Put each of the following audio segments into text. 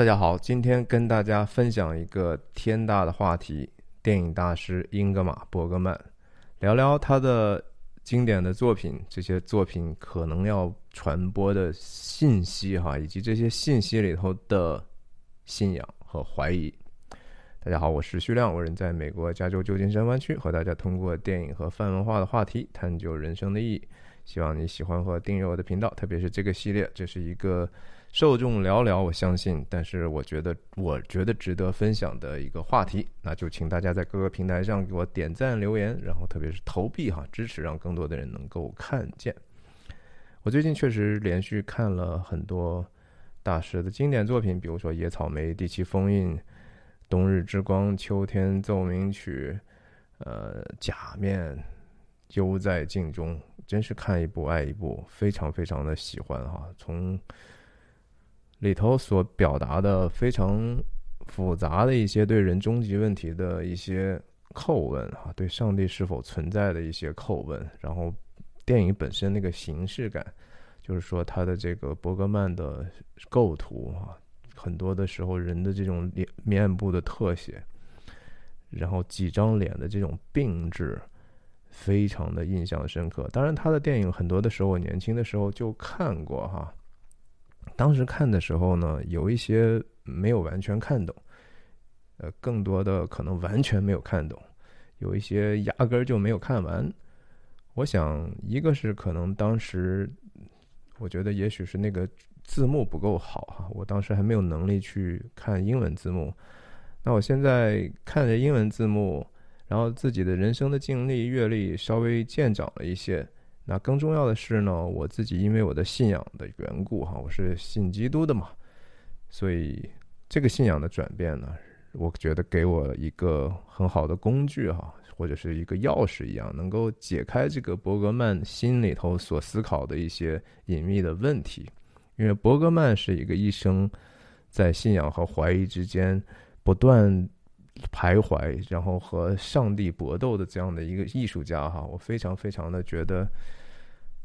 大家好，今天跟大家分享一个天大的话题——电影大师英格玛·伯格曼，聊聊他的经典的作品，这些作品可能要传播的信息哈，以及这些信息里头的信仰和怀疑。大家好，我是徐亮，我人在美国加州旧金山湾区，和大家通过电影和泛文化的话题探究人生的意义。希望你喜欢和订阅我的频道，特别是这个系列，这是一个。受众寥寥，我相信，但是我觉得，我觉得值得分享的一个话题，那就请大家在各个平台上给我点赞、留言，然后特别是投币哈，支持让更多的人能够看见。我最近确实连续看了很多大师的经典作品，比如说《野草莓》《第七封印》《冬日之光》《秋天奏鸣曲》呃，《假面》《幽在镜中》，真是看一部爱一部，非常非常的喜欢哈，从。里头所表达的非常复杂的一些对人终极问题的一些叩问啊，对上帝是否存在的一些叩问，然后电影本身那个形式感，就是说他的这个伯格曼的构图啊，很多的时候人的这种脸面部的特写，然后几张脸的这种病质，非常的印象深刻。当然，他的电影很多的时候我年轻的时候就看过哈。当时看的时候呢，有一些没有完全看懂，呃，更多的可能完全没有看懂，有一些压根儿就没有看完。我想，一个是可能当时，我觉得也许是那个字幕不够好哈，我当时还没有能力去看英文字幕。那我现在看着英文字幕，然后自己的人生的经历阅历稍微见长了一些。那更重要的是呢，我自己因为我的信仰的缘故哈，我是信基督的嘛，所以这个信仰的转变呢，我觉得给我一个很好的工具哈，或者是一个钥匙一样，能够解开这个伯格曼心里头所思考的一些隐秘的问题。因为伯格曼是一个一生在信仰和怀疑之间不断。徘徊，然后和上帝搏斗的这样的一个艺术家哈，我非常非常的觉得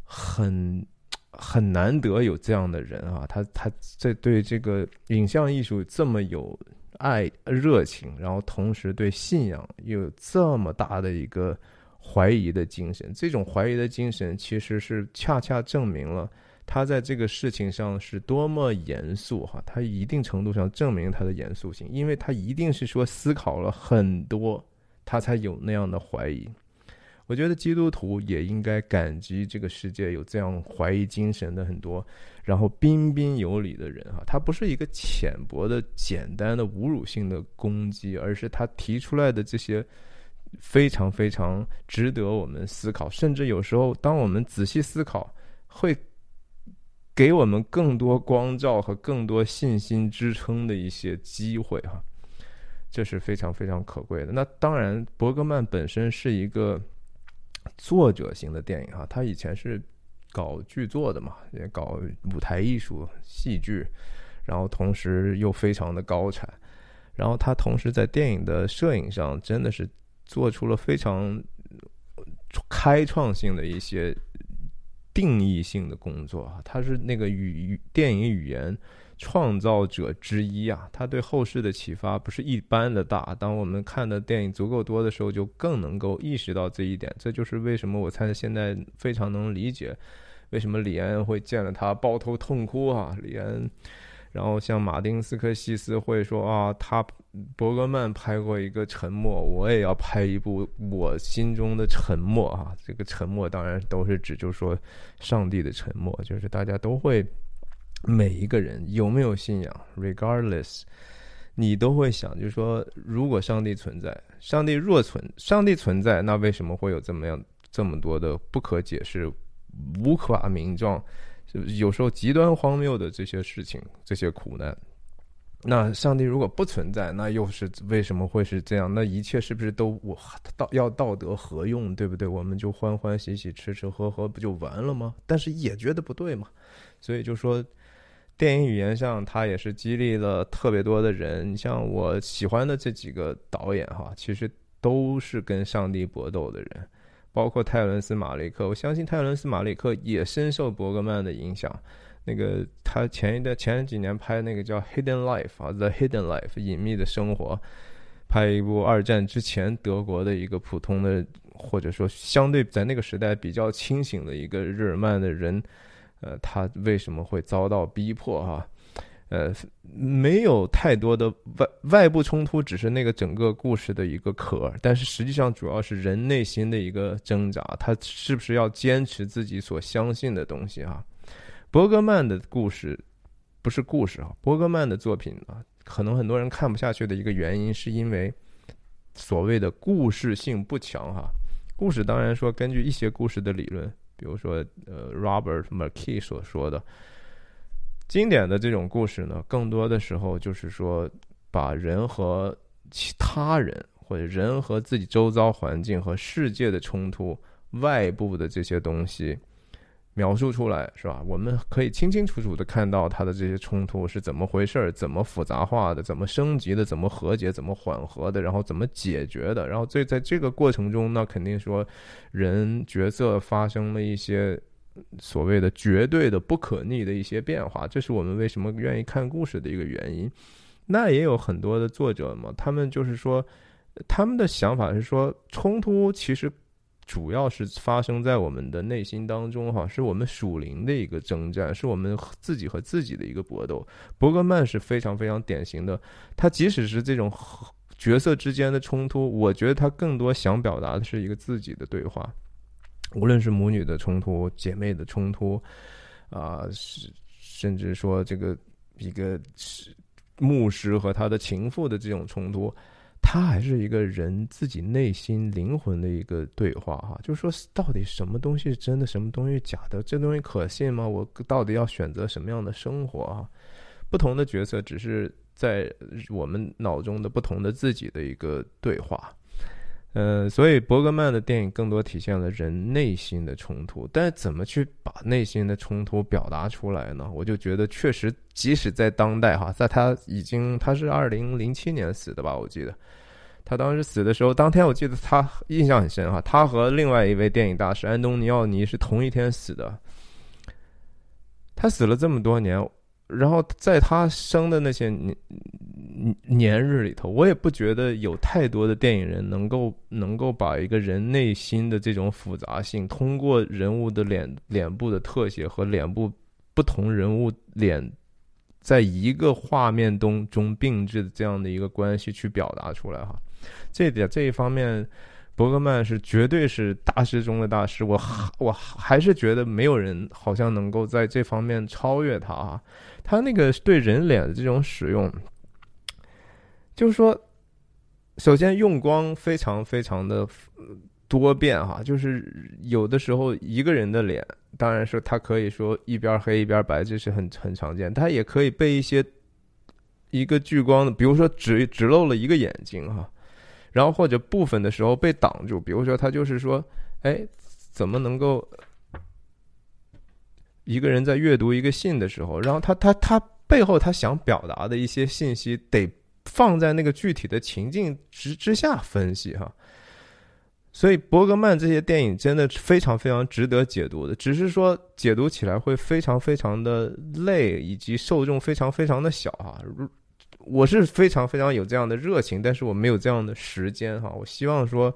很很难得有这样的人啊，他他这对这个影像艺术这么有爱热情，然后同时对信仰又有这么大的一个怀疑的精神，这种怀疑的精神其实是恰恰证明了。他在这个事情上是多么严肃哈，他一定程度上证明他的严肃性，因为他一定是说思考了很多，他才有那样的怀疑。我觉得基督徒也应该感激这个世界有这样怀疑精神的很多，然后彬彬有礼的人哈。他不是一个浅薄的、简单的侮辱性的攻击，而是他提出来的这些非常非常值得我们思考，甚至有时候当我们仔细思考会。给我们更多光照和更多信心支撑的一些机会哈，这是非常非常可贵的。那当然，伯格曼本身是一个作者型的电影哈，他以前是搞剧作的嘛，也搞舞台艺术、戏剧，然后同时又非常的高产，然后他同时在电影的摄影上真的是做出了非常开创性的一些。定义性的工作啊，他是那个语电影语言创造者之一啊，他对后世的启发不是一般的大。当我们看的电影足够多的时候，就更能够意识到这一点。这就是为什么我猜现在非常能理解为什么李安会见了他抱头痛哭啊，李安。然后像马丁斯科西斯会说啊，他伯格曼拍过一个沉默，我也要拍一部我心中的沉默啊。这个沉默当然都是指，就是说上帝的沉默，就是大家都会每一个人有没有信仰，regardless，你都会想，就是说如果上帝存在，上帝若存，上帝存在，那为什么会有这么样这么多的不可解释、无法名状？有时候极端荒谬的这些事情，这些苦难，那上帝如果不存在，那又是为什么会是这样？那一切是不是都我道要道德何用？对不对？我们就欢欢喜喜吃吃喝喝不就完了吗？但是也觉得不对嘛，所以就说电影语言上，他也是激励了特别多的人。你像我喜欢的这几个导演哈，其实都是跟上帝搏斗的人。包括泰伦斯·马利克，我相信泰伦斯·马利克也深受伯格曼的影响。那个他前一段前几年拍那个叫《Hidden Life》啊，《The Hidden Life》隐秘的生活，拍一部二战之前德国的一个普通的，或者说相对在那个时代比较清醒的一个日耳曼的人，呃，他为什么会遭到逼迫哈？呃，没有太多的外外部冲突，只是那个整个故事的一个壳。但是实际上，主要是人内心的一个挣扎，他是不是要坚持自己所相信的东西啊？伯格曼的故事不是故事啊，伯格曼的作品啊，可能很多人看不下去的一个原因，是因为所谓的故事性不强哈。故事当然说，根据一些故事的理论，比如说呃，Robert McKee 所说的。经典的这种故事呢，更多的时候就是说，把人和其他人，或者人和自己周遭环境和世界的冲突、外部的这些东西描述出来，是吧？我们可以清清楚楚的看到它的这些冲突是怎么回事儿，怎么复杂化的，怎么升级的，怎么和解，怎么缓和的，然后怎么解决的。然后这在这个过程中，那肯定说人角色发生了一些。所谓的绝对的不可逆的一些变化，这是我们为什么愿意看故事的一个原因。那也有很多的作者嘛，他们就是说，他们的想法是说，冲突其实主要是发生在我们的内心当中，哈，是我们属灵的一个征战，是我们自己和自己的一个搏斗。伯格曼是非常非常典型的，他即使是这种角色之间的冲突，我觉得他更多想表达的是一个自己的对话。无论是母女的冲突、姐妹的冲突，啊，是甚至说这个一个牧师和他的情妇的这种冲突，它还是一个人自己内心灵魂的一个对话哈。就是说，到底什么东西是真的，什么东西假的？这东西可信吗？我到底要选择什么样的生活啊？不同的角色只是在我们脑中的不同的自己的一个对话。呃，所以伯格曼的电影更多体现了人内心的冲突，但是怎么去把内心的冲突表达出来呢？我就觉得确实，即使在当代哈，在他已经他是二零零七年死的吧，我记得他当时死的时候，当天我记得他印象很深哈，他和另外一位电影大师安东尼奥尼是同一天死的，他死了这么多年。然后在他生的那些年年日里头，我也不觉得有太多的电影人能够能够把一个人内心的这种复杂性，通过人物的脸脸部的特写和脸部不同人物脸在一个画面中中并置的这样的一个关系去表达出来哈。这点这一方面。伯格曼是绝对是大师中的大师，我我还是觉得没有人好像能够在这方面超越他啊！他那个对人脸的这种使用，就是说，首先用光非常非常的多变哈，就是有的时候一个人的脸，当然是他可以说一边黑一边白，这是很很常见，他也可以被一些一个聚光的，比如说只只露了一个眼睛哈。然后或者部分的时候被挡住，比如说他就是说，哎，怎么能够一个人在阅读一个信的时候，然后他他他背后他想表达的一些信息，得放在那个具体的情境之之下分析哈。所以伯格曼这些电影真的非常非常值得解读的，只是说解读起来会非常非常的累，以及受众非常非常的小哈。我是非常非常有这样的热情，但是我没有这样的时间哈。我希望说，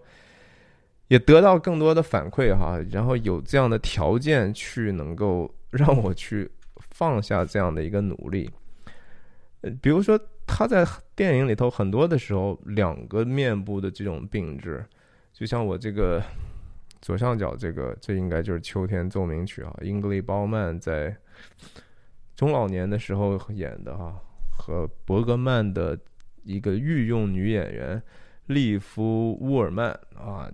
也得到更多的反馈哈，然后有这样的条件去能够让我去放下这样的一个努力。呃，比如说他在电影里头很多的时候，两个面部的这种病质，就像我这个左上角这个，这应该就是《秋天奏鸣曲》啊，英格丽·褒曼在中老年的时候演的哈。和伯格曼的一个御用女演员利夫·乌尔曼啊，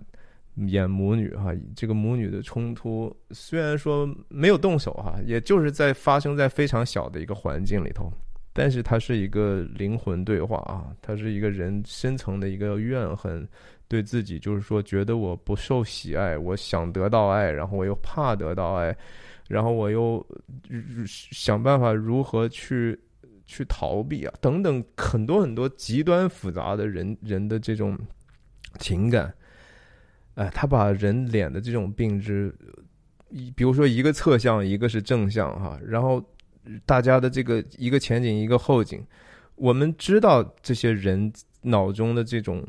演母女哈，这个母女的冲突虽然说没有动手哈，也就是在发生在非常小的一个环境里头，但是它是一个灵魂对话啊，它是一个人深层的一个怨恨，对自己就是说觉得我不受喜爱，我想得到爱，然后我又怕得到爱，然后我又想办法如何去。去逃避啊，等等，很多很多极端复杂的人人的这种情感，哎，他把人脸的这种病质，一比如说一个侧向，一个是正向哈，然后大家的这个一个前景一个后景，我们知道这些人脑中的这种。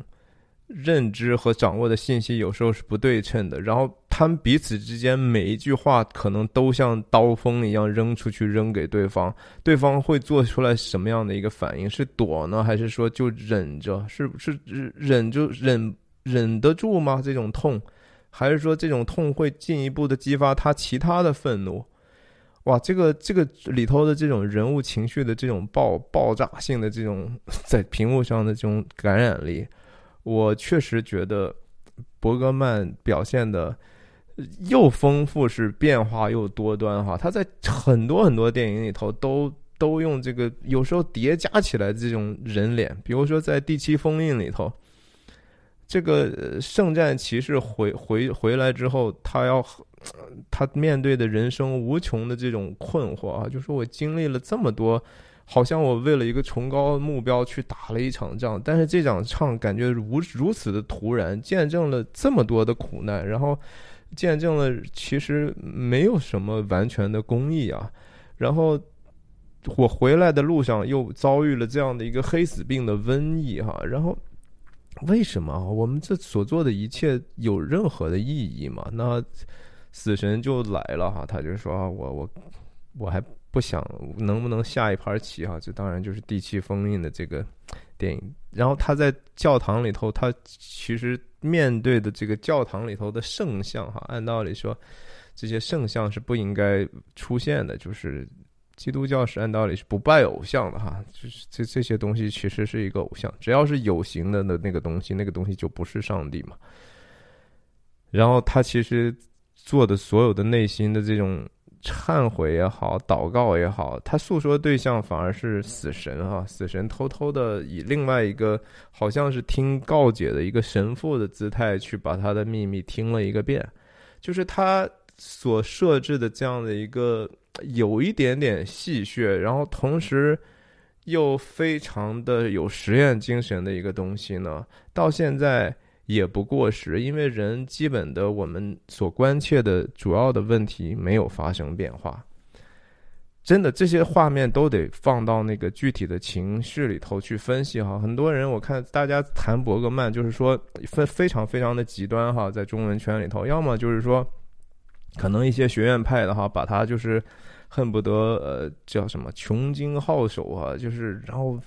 认知和掌握的信息有时候是不对称的，然后他们彼此之间每一句话可能都像刀锋一样扔出去，扔给对方，对方会做出来什么样的一个反应？是躲呢，还是说就忍着？是是忍就忍忍得住吗？这种痛，还是说这种痛会进一步的激发他其他的愤怒？哇，这个这个里头的这种人物情绪的这种爆爆炸性的这种在屏幕上的这种感染力。我确实觉得伯格曼表现的又丰富，是变化又多端哈。他在很多很多电影里头都都用这个有时候叠加起来这种人脸，比如说在《第七封印》里头，这个圣战骑士回回回来之后，他要他面对的人生无穷的这种困惑啊，就说我经历了这么多。好像我为了一个崇高目标去打了一场仗，但是这场仗感觉如如此的突然，见证了这么多的苦难，然后见证了其实没有什么完全的公义啊。然后我回来的路上又遭遇了这样的一个黑死病的瘟疫哈。然后为什么我们这所做的一切有任何的意义吗？那死神就来了哈，他就说啊，我我我还。不想能不能下一盘棋哈？这当然就是第七封印的这个电影。然后他在教堂里头，他其实面对的这个教堂里头的圣像哈，按道理说这些圣像是不应该出现的。就是基督教是按道理是不拜偶像的哈，就是这这些东西其实是一个偶像，只要是有形的那那个东西，那个东西就不是上帝嘛。然后他其实做的所有的内心的这种。忏悔也好，祷告也好，他诉说对象反而是死神啊！死神偷偷的以另外一个好像是听告解的一个神父的姿态去把他的秘密听了一个遍，就是他所设置的这样的一个有一点点戏谑，然后同时又非常的有实验精神的一个东西呢，到现在。也不过时，因为人基本的我们所关切的主要的问题没有发生变化。真的，这些画面都得放到那个具体的情绪里头去分析哈。很多人我看大家谈伯格曼，就是说非非常非常的极端哈，在中文圈里头，要么就是说，可能一些学院派的哈，把他就是恨不得呃叫什么穷经好手啊，就是然后。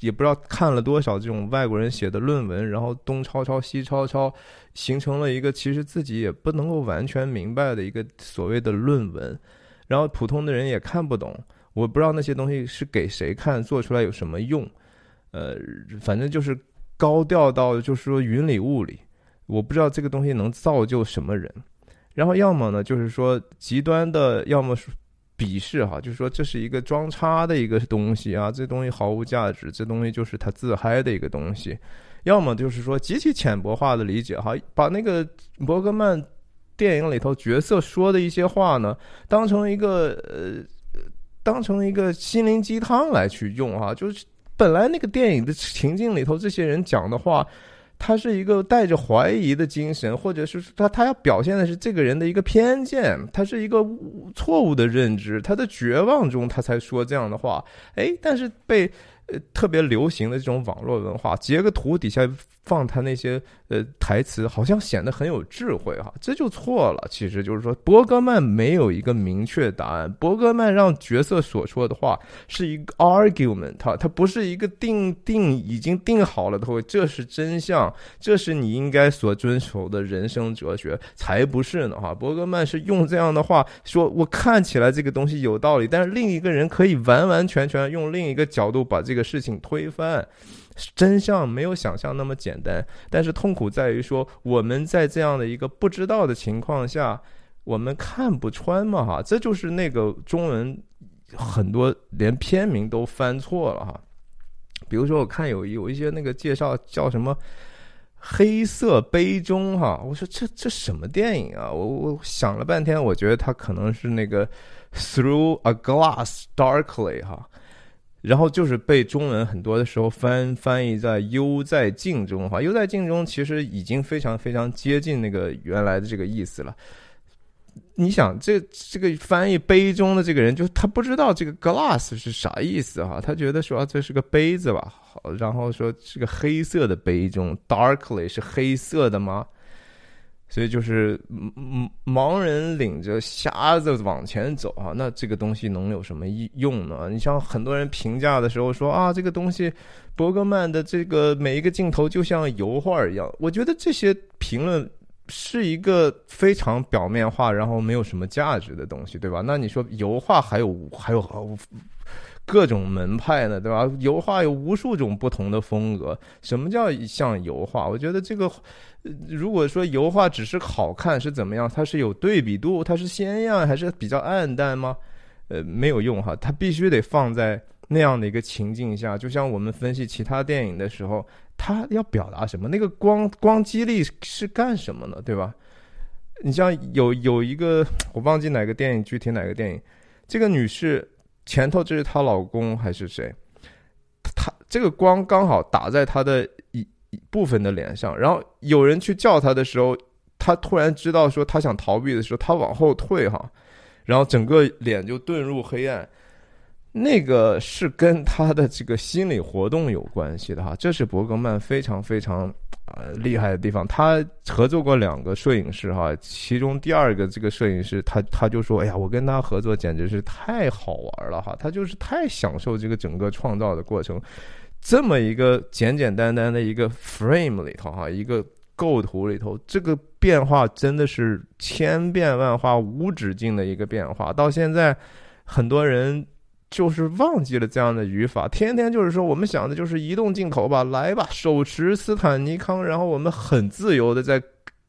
也不知道看了多少这种外国人写的论文，然后东抄抄西抄抄，形成了一个其实自己也不能够完全明白的一个所谓的论文，然后普通的人也看不懂。我不知道那些东西是给谁看，做出来有什么用。呃，反正就是高调到就是说云里雾里，我不知道这个东西能造就什么人。然后要么呢，就是说极端的，要么是。鄙视哈，就是说这是一个装叉的一个东西啊，这东西毫无价值，这东西就是他自嗨的一个东西。要么就是说极其浅薄化的理解哈，把那个伯格曼电影里头角色说的一些话呢，当成一个呃，当成一个心灵鸡汤来去用哈，就是本来那个电影的情境里头这些人讲的话。他是一个带着怀疑的精神，或者是他他要表现的是这个人的一个偏见，他是一个错误的认知，他的绝望中他才说这样的话。哎，但是被呃特别流行的这种网络文化截个图底下。放他那些呃台词，好像显得很有智慧哈，这就错了。其实就是说，伯格曼没有一个明确答案。伯格曼让角色所说的话是一个 argument，他他不是一个定定已经定好了的，这是真相，这是你应该所遵守的人生哲学，才不是呢哈。伯格曼是用这样的话说，我看起来这个东西有道理，但是另一个人可以完完全全用另一个角度把这个事情推翻。真相没有想象那么简单，但是痛苦在于说我们在这样的一个不知道的情况下，我们看不穿嘛哈，这就是那个中文很多连片名都翻错了哈。比如说我看有有一些那个介绍叫什么《黑色杯中》哈，我说这这什么电影啊？我我想了半天，我觉得它可能是那个《Through a Glass Darkly》哈。然后就是被中文很多的时候翻翻译在“悠在镜中”哈，“悠在镜中”其实已经非常非常接近那个原来的这个意思了。你想，这这个翻译杯中的这个人，就他不知道这个 glass 是啥意思哈，他觉得说这是个杯子吧，好，然后说是个黑色的杯中，darkly 是黑色的吗？所以就是盲盲人领着瞎子往前走啊，那这个东西能有什么用呢？你像很多人评价的时候说啊，这个东西，伯格曼的这个每一个镜头就像油画一样，我觉得这些评论。是一个非常表面化，然后没有什么价值的东西，对吧？那你说油画还有还有各种门派呢，对吧？油画有无数种不同的风格。什么叫像油画？我觉得这个，如果说油画只是好看是怎么样？它是有对比度，它是鲜艳还是比较暗淡吗？呃，没有用哈，它必须得放在那样的一个情境下。就像我们分析其他电影的时候。它要表达什么？那个光光激励是干什么呢？对吧？你像有有一个我忘记哪个电影，具体哪个电影，这个女士前头这是她老公还是谁？她这个光刚好打在她的一一部分的脸上，然后有人去叫她的时候，她突然知道说她想逃避的时候，她往后退哈，然后整个脸就遁入黑暗。那个是跟他的这个心理活动有关系的哈，这是伯格曼非常非常呃厉害的地方。他合作过两个摄影师哈，其中第二个这个摄影师他他就说：“哎呀，我跟他合作简直是太好玩了哈，他就是太享受这个整个创造的过程。这么一个简简单单的一个 frame 里头哈，一个构图里头，这个变化真的是千变万化、无止境的一个变化。到现在，很多人。”就是忘记了这样的语法，天天就是说，我们想的就是移动镜头吧，来吧，手持斯坦尼康，然后我们很自由的在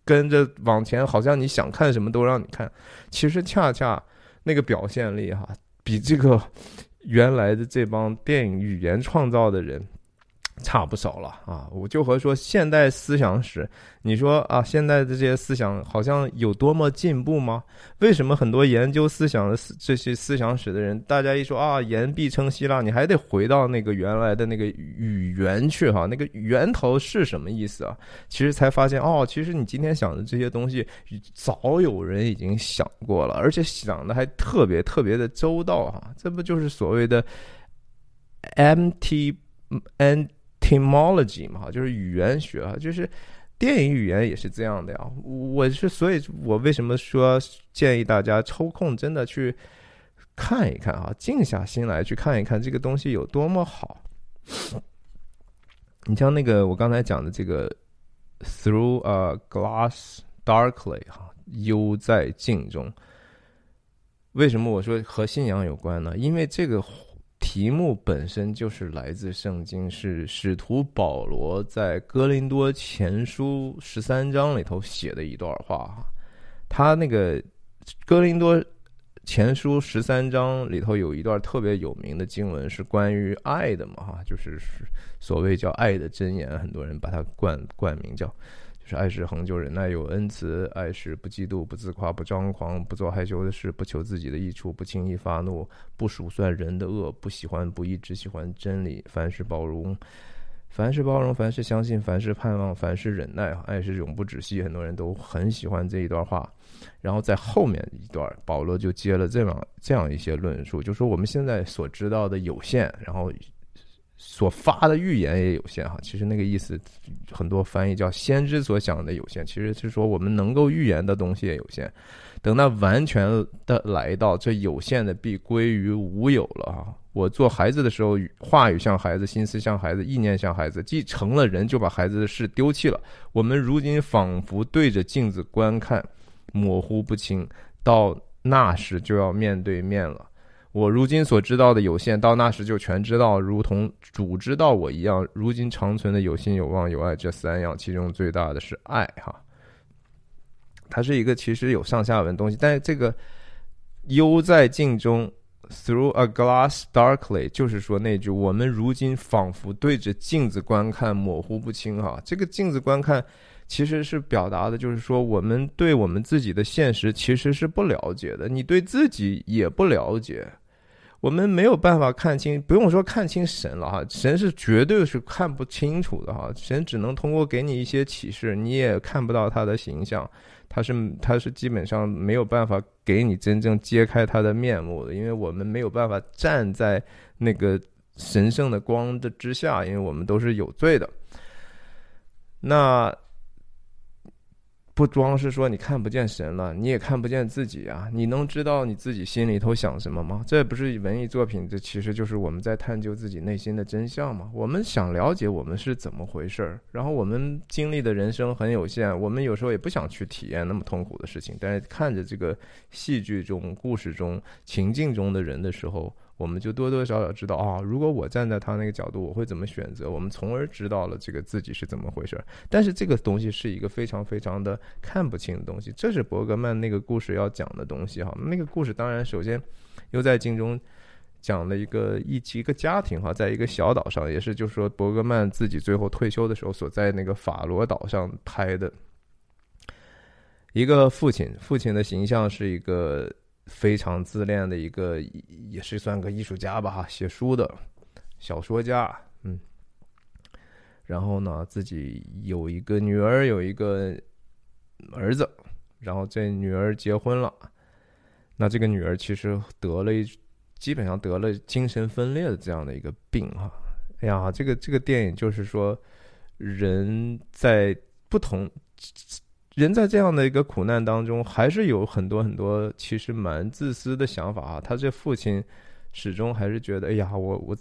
跟着往前，好像你想看什么都让你看。其实恰恰那个表现力哈，比这个原来的这帮电影语言创造的人。差不少了啊！我就和说现代思想史，你说啊，现在的这些思想好像有多么进步吗？为什么很多研究思想的思这些思想史的人，大家一说啊，言必称希腊，你还得回到那个原来的那个语言去哈，那个源头是什么意思啊？其实才发现哦，其实你今天想的这些东西，早有人已经想过了，而且想的还特别特别的周到哈。这不就是所谓的 M T N？N？Etymology 嘛，就是语言学啊，就是电影语言也是这样的呀。我是，所以我为什么说建议大家抽空真的去看一看啊，静下心来去看一看这个东西有多么好。你像那个我刚才讲的这个 Through a Glass Darkly 哈，幽在镜中。为什么我说和信仰有关呢？因为这个。题目本身就是来自圣经，是使徒保罗在哥林多前书十三章里头写的一段话。他那个哥林多前书十三章里头有一段特别有名的经文，是关于爱的嘛？哈，就是所谓叫爱的箴言，很多人把它冠冠名叫。是爱是恒久忍耐有恩慈，爱是不嫉妒不自夸不张狂不做害羞的事不求自己的益处不轻易发怒不数算人的恶不喜欢不义只喜欢真理凡事包容凡事包容凡事相信凡事盼望凡事忍耐爱是永不止息很多人都很喜欢这一段话，然后在后面一段保罗就接了这样这样一些论述，就说我们现在所知道的有限，然后。所发的预言也有限哈，其实那个意思，很多翻译叫先知所想的有限，其实是说我们能够预言的东西也有限。等那完全的来到，这有限的必归于无有了啊。我做孩子的时候，话语像孩子，心思像孩子，意念像孩子，既成了人，就把孩子的事丢弃了。我们如今仿佛对着镜子观看，模糊不清，到那时就要面对面了。我如今所知道的有限，到那时就全知道，如同主知道我一样。如今长存的有心、有望、有爱这三样，其中最大的是爱。哈，它是一个其实有上下文东西，但是这个幽在镜中，through a glass darkly，就是说那句我们如今仿佛对着镜子观看，模糊不清。哈，这个镜子观看。其实是表达的，就是说，我们对我们自己的现实其实是不了解的，你对自己也不了解。我们没有办法看清，不用说看清神了哈，神是绝对是看不清楚的哈，神只能通过给你一些启示，你也看不到他的形象，他是他是基本上没有办法给你真正揭开他的面目的，因为我们没有办法站在那个神圣的光的之下，因为我们都是有罪的。那。不光是说你看不见神了，你也看不见自己啊！你能知道你自己心里头想什么吗？这不是文艺作品，这其实就是我们在探究自己内心的真相嘛。我们想了解我们是怎么回事儿，然后我们经历的人生很有限，我们有时候也不想去体验那么痛苦的事情。但是看着这个戏剧中、故事中、情境中的人的时候。我们就多多少少知道啊，如果我站在他那个角度，我会怎么选择？我们从而知道了这个自己是怎么回事。但是这个东西是一个非常非常的看不清的东西，这是伯格曼那个故事要讲的东西哈。那个故事当然首先又在镜中讲了一个一一个家庭哈，在一个小岛上，也是就是说伯格曼自己最后退休的时候所在那个法罗岛上拍的一个父亲，父亲的形象是一个。非常自恋的一个，也是算个艺术家吧，写书的小说家，嗯。然后呢，自己有一个女儿，有一个儿子，然后这女儿结婚了，那这个女儿其实得了一，基本上得了精神分裂的这样的一个病，哈。哎呀，这个这个电影就是说，人在不同。人在这样的一个苦难当中，还是有很多很多其实蛮自私的想法啊。他这父亲始终还是觉得，哎呀，我我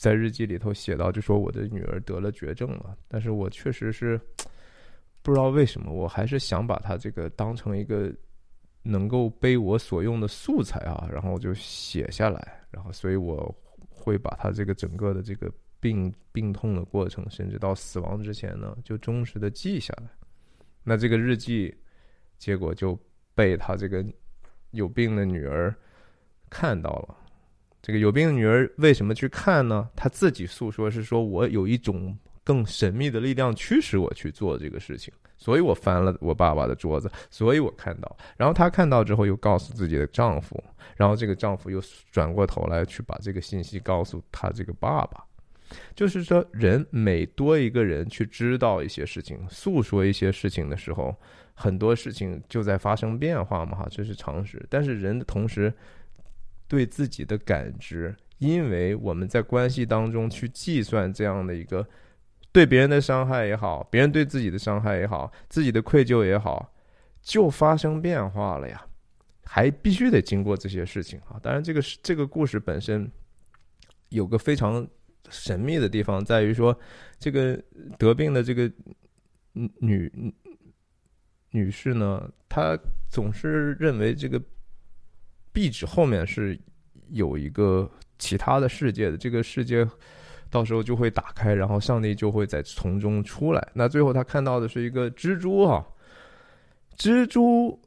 在日记里头写到，就说我的女儿得了绝症了。但是我确实是不知道为什么，我还是想把他这个当成一个能够被我所用的素材啊，然后就写下来。然后，所以我会把他这个整个的这个病病痛的过程，甚至到死亡之前呢，就忠实的记下来。那这个日记，结果就被他这个有病的女儿看到了。这个有病的女儿为什么去看呢？她自己诉说是说：“我有一种更神秘的力量驱使我去做这个事情，所以我翻了我爸爸的桌子，所以我看到。然后她看到之后，又告诉自己的丈夫，然后这个丈夫又转过头来去把这个信息告诉他这个爸爸。”就是说，人每多一个人去知道一些事情、诉说一些事情的时候，很多事情就在发生变化嘛，哈，这是常识。但是人的同时对自己的感知，因为我们在关系当中去计算这样的一个对别人的伤害也好，别人对自己的伤害也好，自己的愧疚也好，就发生变化了呀，还必须得经过这些事情啊。当然，这个是这个故事本身有个非常。神秘的地方在于说，这个得病的这个女女士呢，她总是认为这个壁纸后面是有一个其他的世界的，这个世界到时候就会打开，然后上帝就会在从中出来。那最后她看到的是一个蜘蛛啊，蜘蛛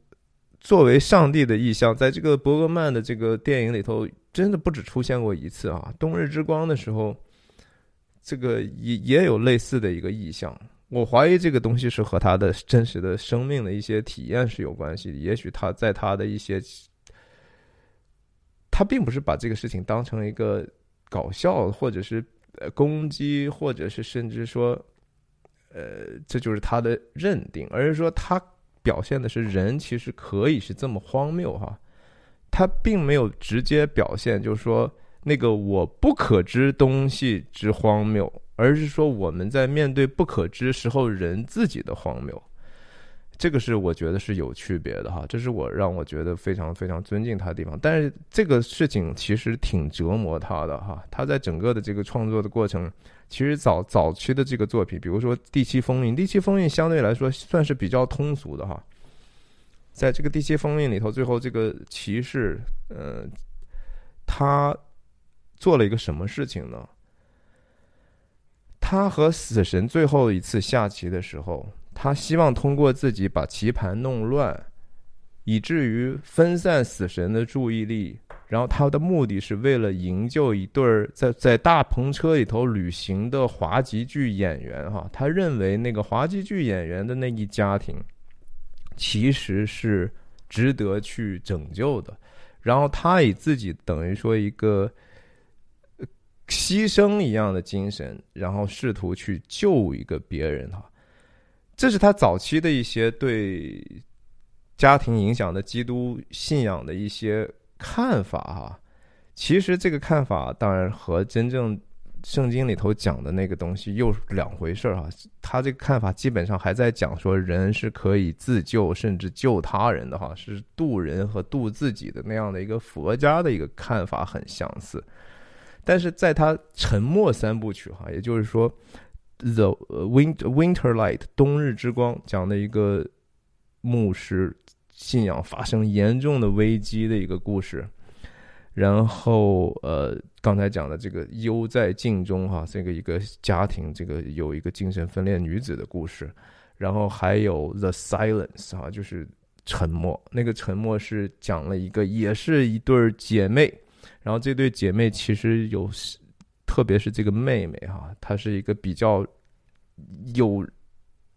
作为上帝的意象，在这个伯格曼的这个电影里头，真的不止出现过一次啊，《冬日之光》的时候。这个也也有类似的一个意象，我怀疑这个东西是和他的真实的生命的一些体验是有关系的。也许他在他的一些，他并不是把这个事情当成一个搞笑，或者是呃攻击，或者是甚至说，呃，这就是他的认定，而是说他表现的是人其实可以是这么荒谬哈，他并没有直接表现，就是说。那个我不可知东西之荒谬，而是说我们在面对不可知时候人自己的荒谬，这个是我觉得是有区别的哈，这是我让我觉得非常非常尊敬他的地方。但是这个事情其实挺折磨他的哈，他在整个的这个创作的过程，其实早早期的这个作品，比如说《第七封印》，《第七封印》相对来说算是比较通俗的哈，在这个《第七封印》里头，最后这个骑士，呃，他。做了一个什么事情呢？他和死神最后一次下棋的时候，他希望通过自己把棋盘弄乱，以至于分散死神的注意力。然后他的目的是为了营救一对儿在在大篷车里头旅行的滑稽剧演员。哈，他认为那个滑稽剧演员的那一家庭其实是值得去拯救的。然后他以自己等于说一个牺牲一样的精神，然后试图去救一个别人哈。这是他早期的一些对家庭影响的基督信仰的一些看法哈。其实这个看法当然和真正。圣经里头讲的那个东西又是两回事儿哈，他这个看法基本上还在讲说人是可以自救甚至救他人的哈，是渡人和渡自己的那样的一个佛家的一个看法很相似，但是在他沉默三部曲哈，也就是说，The Winter Winter Light 冬日之光讲的一个牧师信仰发生严重的危机的一个故事。然后，呃，刚才讲的这个忧在镜中哈，这个一个家庭，这个有一个精神分裂女子的故事，然后还有 The Silence 哈，就是沉默。那个沉默是讲了一个，也是一对姐妹，然后这对姐妹其实有，特别是这个妹妹哈，她是一个比较有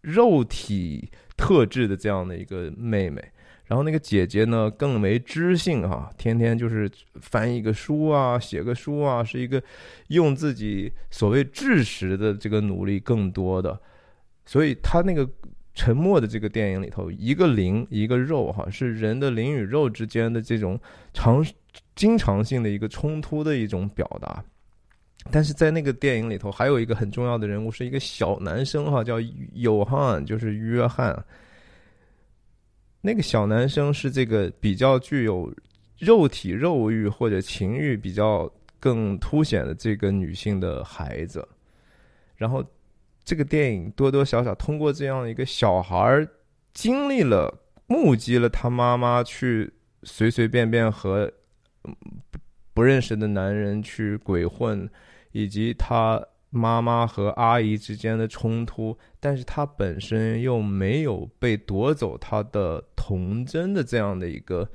肉体特质的这样的一个妹妹。然后那个姐姐呢，更为知性哈，天天就是翻一个书啊，写个书啊，是一个用自己所谓知识的这个努力更多的。所以她那个沉默的这个电影里头，一个灵一个肉哈，是人的灵与肉之间的这种长经常性的一个冲突的一种表达。但是在那个电影里头，还有一个很重要的人物，是一个小男生哈，叫约翰，就是约翰。那个小男生是这个比较具有肉体肉欲或者情欲比较更凸显的这个女性的孩子，然后这个电影多多少少通过这样一个小孩经历了目击了他妈妈去随随便便和不认识的男人去鬼混，以及他。妈妈和阿姨之间的冲突，但是他本身又没有被夺走他的童真的这样的一个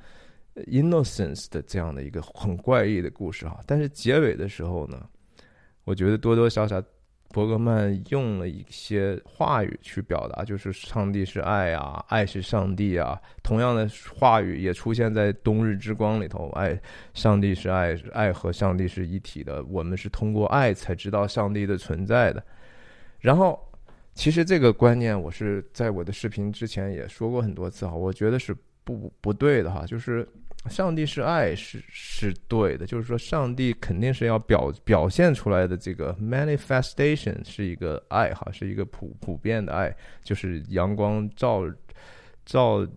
innocence 的这样的一个很怪异的故事哈。但是结尾的时候呢，我觉得多多少少。伯格曼用了一些话语去表达，就是上帝是爱啊，爱是上帝啊。同样的话语也出现在《冬日之光》里头，爱，上帝是爱，爱和上帝是一体的。我们是通过爱才知道上帝的存在的。然后，其实这个观念我是在我的视频之前也说过很多次哈，我觉得是不不对的哈，就是。上帝是爱，是是对的，就是说，上帝肯定是要表表现出来的。这个 manifestation 是一个爱哈，是一个普普遍的爱，就是阳光照照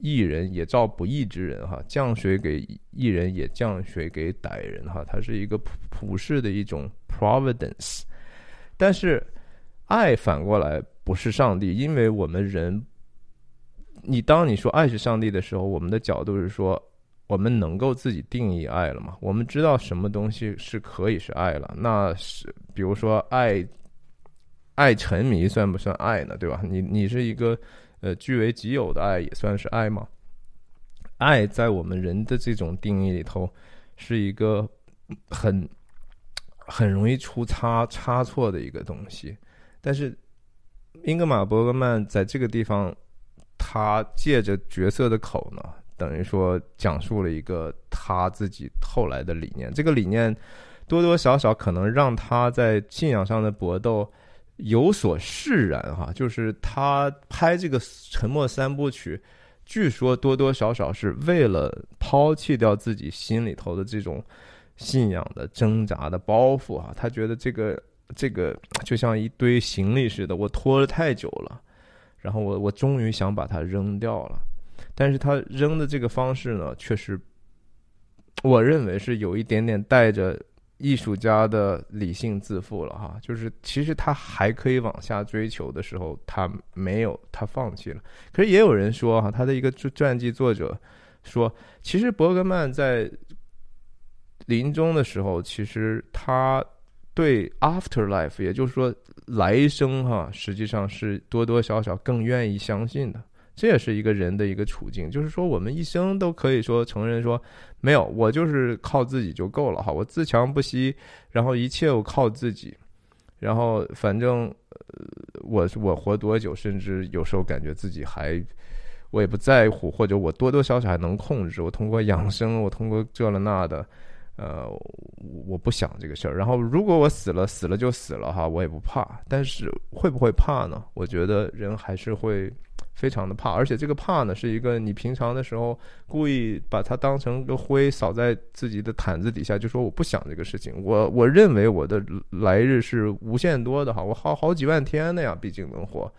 义人，也照不义之人哈，降水给义人，也降水给歹人哈，它是一个普普世的一种 providence。但是爱反过来不是上帝，因为我们人。你当你说爱是上帝的时候，我们的角度是说，我们能够自己定义爱了吗？我们知道什么东西是可以是爱了？那是比如说爱，爱沉迷算不算爱呢？对吧？你你是一个呃据为己有的爱，也算是爱吗？爱在我们人的这种定义里头，是一个很很容易出差差错的一个东西。但是英格玛·伯格曼在这个地方。他借着角色的口呢，等于说讲述了一个他自己后来的理念。这个理念多多少少可能让他在信仰上的搏斗有所释然哈。就是他拍这个《沉默三部曲》，据说多多少少是为了抛弃掉自己心里头的这种信仰的挣扎的包袱啊。他觉得这个这个就像一堆行李似的，我拖了太久了。然后我我终于想把它扔掉了，但是他扔的这个方式呢，确实，我认为是有一点点带着艺术家的理性自负了哈。就是其实他还可以往下追求的时候，他没有，他放弃了。可是也有人说哈，他的一个传记作者说，其实伯格曼在临终的时候，其实他。对 afterlife，也就是说来生哈，实际上是多多少少更愿意相信的。这也是一个人的一个处境，就是说我们一生都可以说承认说没有，我就是靠自己就够了哈，我自强不息，然后一切我靠自己，然后反正我我活多久，甚至有时候感觉自己还我也不在乎，或者我多多少少还能控制。我通过养生，我通过这了那的，呃，我不想这个事儿。然后如果我死了，死了就死了哈，我也不怕。但是会不会怕呢？我觉得人还是会非常的怕，而且这个怕呢，是一个你平常的时候故意把它当成个灰扫在自己的毯子底下，就说我不想这个事情。我我认为我的来日是无限多的哈，我好好几万天的呀，毕竟能活。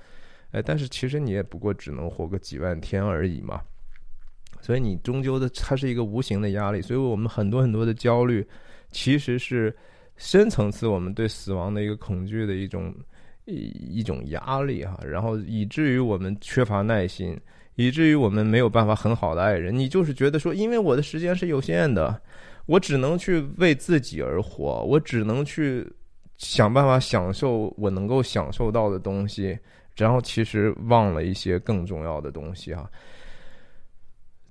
哎，但是其实你也不过只能活个几万天而已嘛，所以你终究的它是一个无形的压力，所以我们很多很多的焦虑，其实是深层次我们对死亡的一个恐惧的一种一一种压力哈，然后以至于我们缺乏耐心，以至于我们没有办法很好的爱人，你就是觉得说，因为我的时间是有限的，我只能去为自己而活，我只能去想办法享受我能够享受到的东西。然后其实忘了一些更重要的东西哈，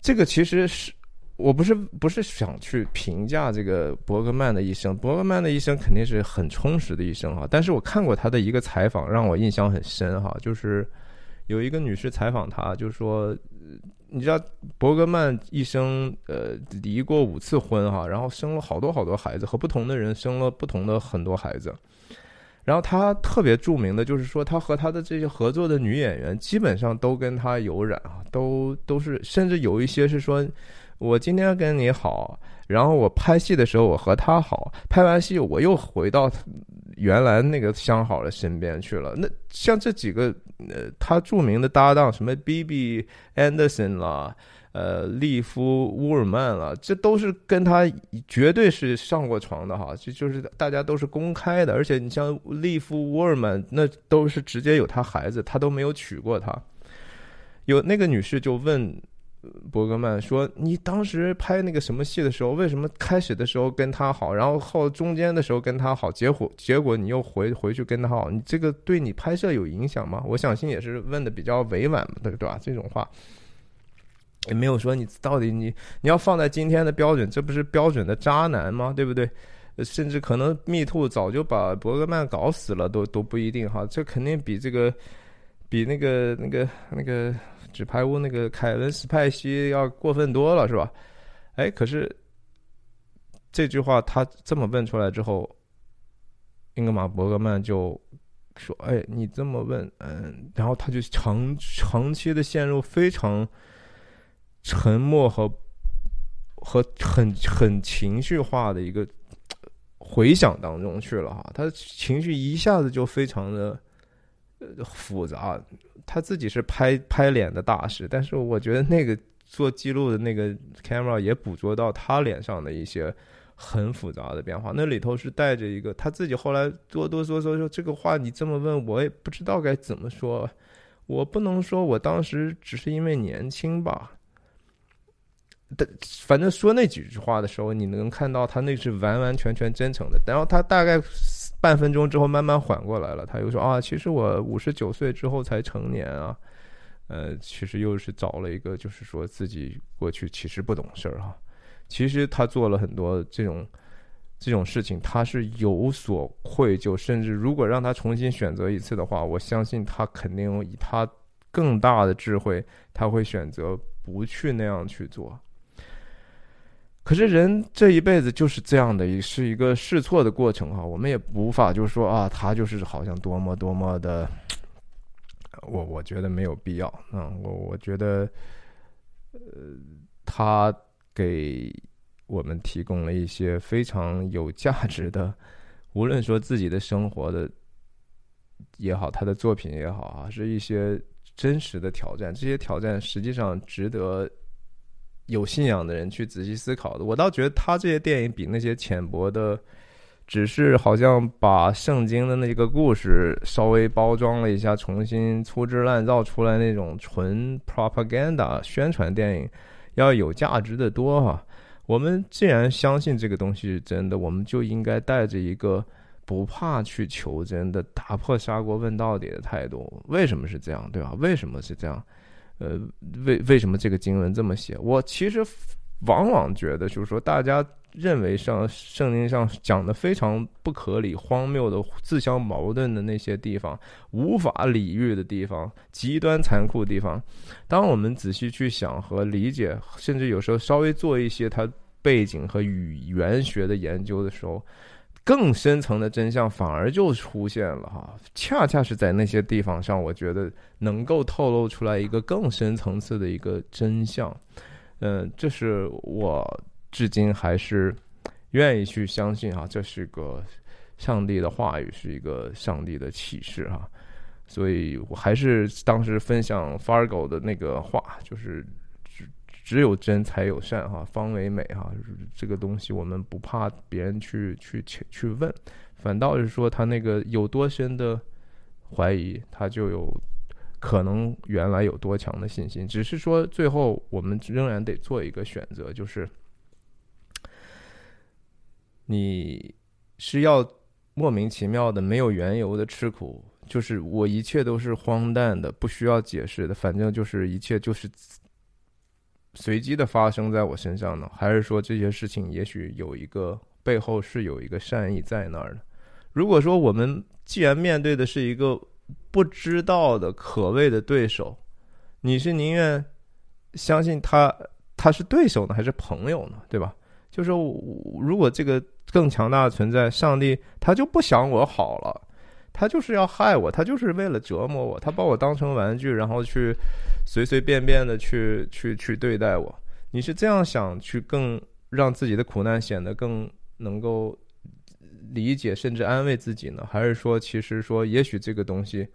这个其实是我不是不是想去评价这个伯格曼的一生，伯格曼的一生肯定是很充实的一生哈。但是我看过他的一个采访，让我印象很深哈，就是有一个女士采访他，就说你知道伯格曼一生呃离过五次婚哈，然后生了好多好多孩子，和不同的人生了不同的很多孩子。然后他特别著名的就是说，他和他的这些合作的女演员基本上都跟他有染啊，都都是，甚至有一些是说，我今天跟你好，然后我拍戏的时候我和他好，拍完戏我又回到原来那个相好的身边去了。那像这几个呃，他著名的搭档什么 B B Anderson 啦。呃，利夫乌尔曼了，这都是跟他绝对是上过床的哈，就就是大家都是公开的，而且你像利夫乌尔曼，那都是直接有他孩子，他都没有娶过她。有那个女士就问伯格曼说：“你当时拍那个什么戏的时候，为什么开始的时候跟他好，然后后中间的时候跟他好，结果结果你又回回去跟他好，你这个对你拍摄有影响吗？”我相信也是问的比较委婉的，对吧？这种话。也没有说你到底你你要放在今天的标准，这不是标准的渣男吗？对不对？甚至可能密兔早就把伯格曼搞死了，都都不一定哈。这肯定比这个比那个那个那个纸牌屋那个凯文斯派西要过分多了，是吧？哎，可是这句话他这么问出来之后，英格玛伯格曼就说：“哎，你这么问，嗯。”然后他就长长期的陷入非常。沉默和和很很情绪化的一个回想当中去了哈，他情绪一下子就非常的呃复杂。他自己是拍拍脸的大师，但是我觉得那个做记录的那个 camera 也捕捉到他脸上的一些很复杂的变化。那里头是带着一个他自己后来哆哆嗦嗦说这个话，你这么问我也不知道该怎么说。我不能说我当时只是因为年轻吧。但反正说那几句话的时候，你能看到他那是完完全全真诚的。然后他大概半分钟之后慢慢缓过来了，他又说啊，其实我 五十九岁之后才成年啊，呃，其实又是找了一个，就是说自己过去其实不懂事儿哈。其实他做了很多这种这种事情，他是有所愧疚，甚至如果让他重新选择一次的话，我相信他肯定以他更大的智慧，他会选择不去那样去做。可是人这一辈子就是这样的，是一个试错的过程哈。我们也无法就说啊，他就是好像多么多么的，我我觉得没有必要啊。我我觉得，呃，他给我们提供了一些非常有价值的，无论说自己的生活的也好，他的作品也好啊，是一些真实的挑战。这些挑战实际上值得。有信仰的人去仔细思考的，我倒觉得他这些电影比那些浅薄的，只是好像把圣经的那个故事稍微包装了一下，重新粗制滥造出来那种纯 propaganda 宣传电影要有价值的多哈。我们既然相信这个东西是真的，我们就应该带着一个不怕去求真的、打破砂锅问到底的态度。为什么是这样，对吧？为什么是这样？呃，为为什么这个经文这么写？我其实往往觉得就是说，大家认为上圣经上讲的非常不合理、荒谬的、自相矛盾的那些地方，无法理喻的地方，极端残酷的地方，当我们仔细去想和理解，甚至有时候稍微做一些它背景和语言学的研究的时候，更深层的真相反而就出现了哈。恰恰是在那些地方上，我觉得能够透露出来一个更深层次的一个真相。嗯，这是我至今还是愿意去相信哈，这是个上帝的话语，是一个上帝的启示哈。所以我还是当时分享 Fargo 的那个话，就是只有真才有善哈，方为美哈。这个东西我们不怕别人去去去问，反倒是说他那个有多深的怀疑，他就有。可能原来有多强的信心，只是说最后我们仍然得做一个选择，就是你是要莫名其妙的、没有缘由的吃苦，就是我一切都是荒诞的、不需要解释的，反正就是一切就是随机的发生在我身上呢？还是说这些事情也许有一个背后是有一个善意在那儿的？如果说我们既然面对的是一个。不知道的可畏的对手，你是宁愿相信他他是对手呢，还是朋友呢？对吧？就是如果这个更强大的存在，上帝他就不想我好了，他就是要害我，他就是为了折磨我，他把我当成玩具，然后去随随便便的去去去对待我。你是这样想去更让自己的苦难显得更能够？理解甚至安慰自己呢，还是说，其实说，也许这个东西，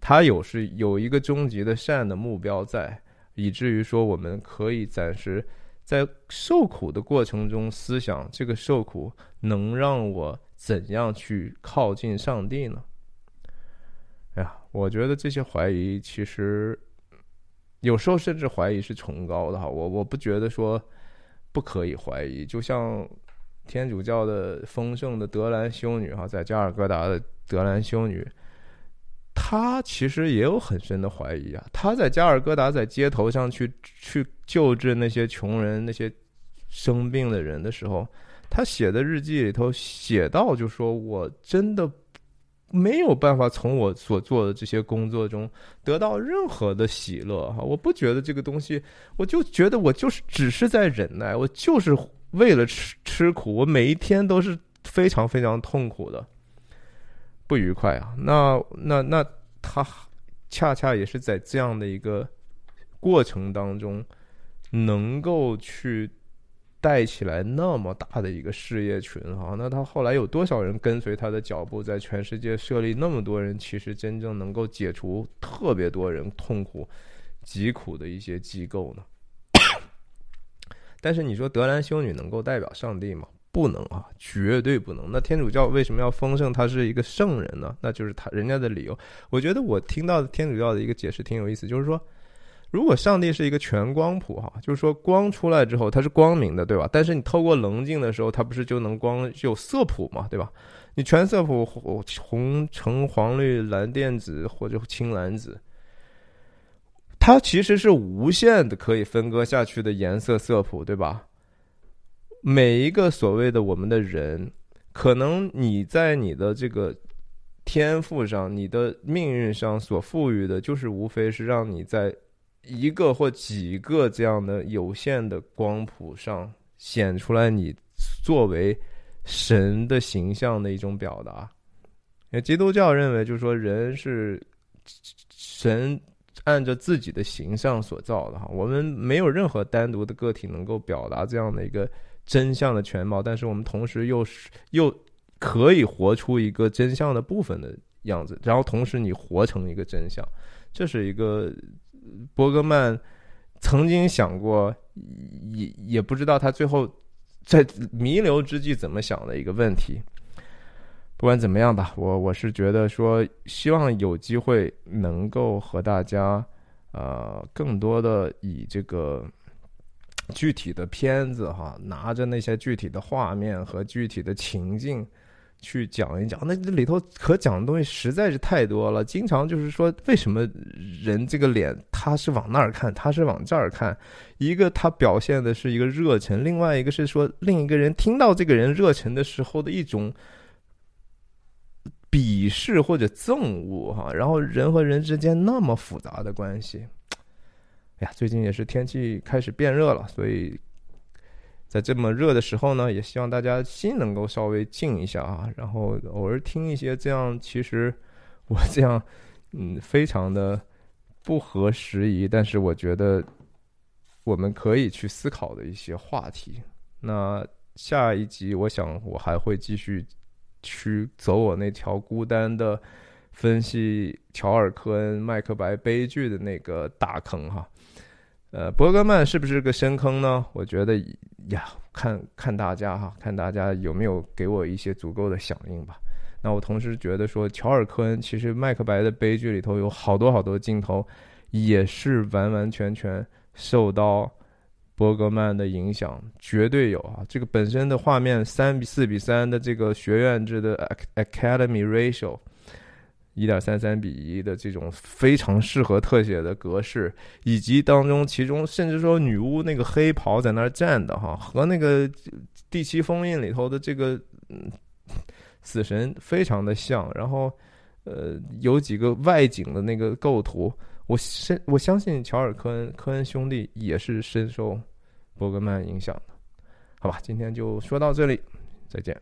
它有是有一个终极的善的目标在，以至于说，我们可以暂时在受苦的过程中思想，这个受苦能让我怎样去靠近上帝呢？哎呀，我觉得这些怀疑其实有时候甚至怀疑是崇高的哈，我我不觉得说不可以怀疑，就像。天主教的丰盛的德兰修女哈，在加尔各答的德兰修女，她其实也有很深的怀疑啊。她在加尔各答在街头上去去救治那些穷人、那些生病的人的时候，他写的日记里头写到，就说我真的没有办法从我所做的这些工作中得到任何的喜乐哈。我不觉得这个东西，我就觉得我就是只是在忍耐，我就是。为了吃吃苦，我每一天都是非常非常痛苦的，不愉快啊！那那那他恰恰也是在这样的一个过程当中，能够去带起来那么大的一个事业群啊！那他后来有多少人跟随他的脚步，在全世界设立那么多人，其实真正能够解除特别多人痛苦、疾苦的一些机构呢？但是你说德兰修女能够代表上帝吗？不能啊，绝对不能。那天主教为什么要丰盛？他是一个圣人呢？那就是他人家的理由。我觉得我听到的天主教的一个解释挺有意思，就是说，如果上帝是一个全光谱哈，就是说光出来之后它是光明的，对吧？但是你透过棱镜的时候，它不是就能光有色谱嘛，对吧？你全色谱红橙黄绿蓝靛紫或者青蓝紫。它其实是无限的可以分割下去的颜色色谱，对吧？每一个所谓的我们的人，可能你在你的这个天赋上、你的命运上所赋予的，就是无非是让你在一个或几个这样的有限的光谱上显出来你作为神的形象的一种表达。因为基督教认为，就是说人是神。按着自己的形象所造的哈，我们没有任何单独的个体能够表达这样的一个真相的全貌，但是我们同时又是又可以活出一个真相的部分的样子，然后同时你活成一个真相，这是一个伯格曼曾经想过，也也不知道他最后在弥留之际怎么想的一个问题。不管怎么样吧，我我是觉得说，希望有机会能够和大家，呃，更多的以这个具体的片子哈，拿着那些具体的画面和具体的情境，去讲一讲。那这里头可讲的东西实在是太多了，经常就是说，为什么人这个脸他是往那儿看，他是往这儿看？一个他表现的是一个热忱，另外一个是说，另一个人听到这个人热忱的时候的一种鄙视或者憎恶哈。然后人和人之间那么复杂的关系。哎呀，最近也是天气开始变热了，所以在这么热的时候呢，也希望大家心能够稍微静一下啊，然后偶尔听一些这样，其实我这样，嗯，非常的不合时宜，但是我觉得我们可以去思考的一些话题。那下一集，我想我还会继续去走我那条孤单的分析乔尔·科恩《麦克白》悲剧的那个大坑哈。呃，伯格曼是不是个深坑呢？我觉得呀，看看大家哈，看大家有没有给我一些足够的响应吧。那我同时觉得说，乔尔·科恩其实《麦克白》的悲剧里头有好多好多镜头，也是完完全全受到伯格曼的影响，绝对有啊。这个本身的画面三比四比三的这个学院制的 Academy Ratio。一点三三比一的这种非常适合特写的格式，以及当中其中甚至说女巫那个黑袍在那儿站的哈，和那个第七封印里头的这个死神非常的像。然后呃，有几个外景的那个构图，我深我相信乔尔科恩科恩兄弟也是深受伯格曼影响的。好吧，今天就说到这里，再见。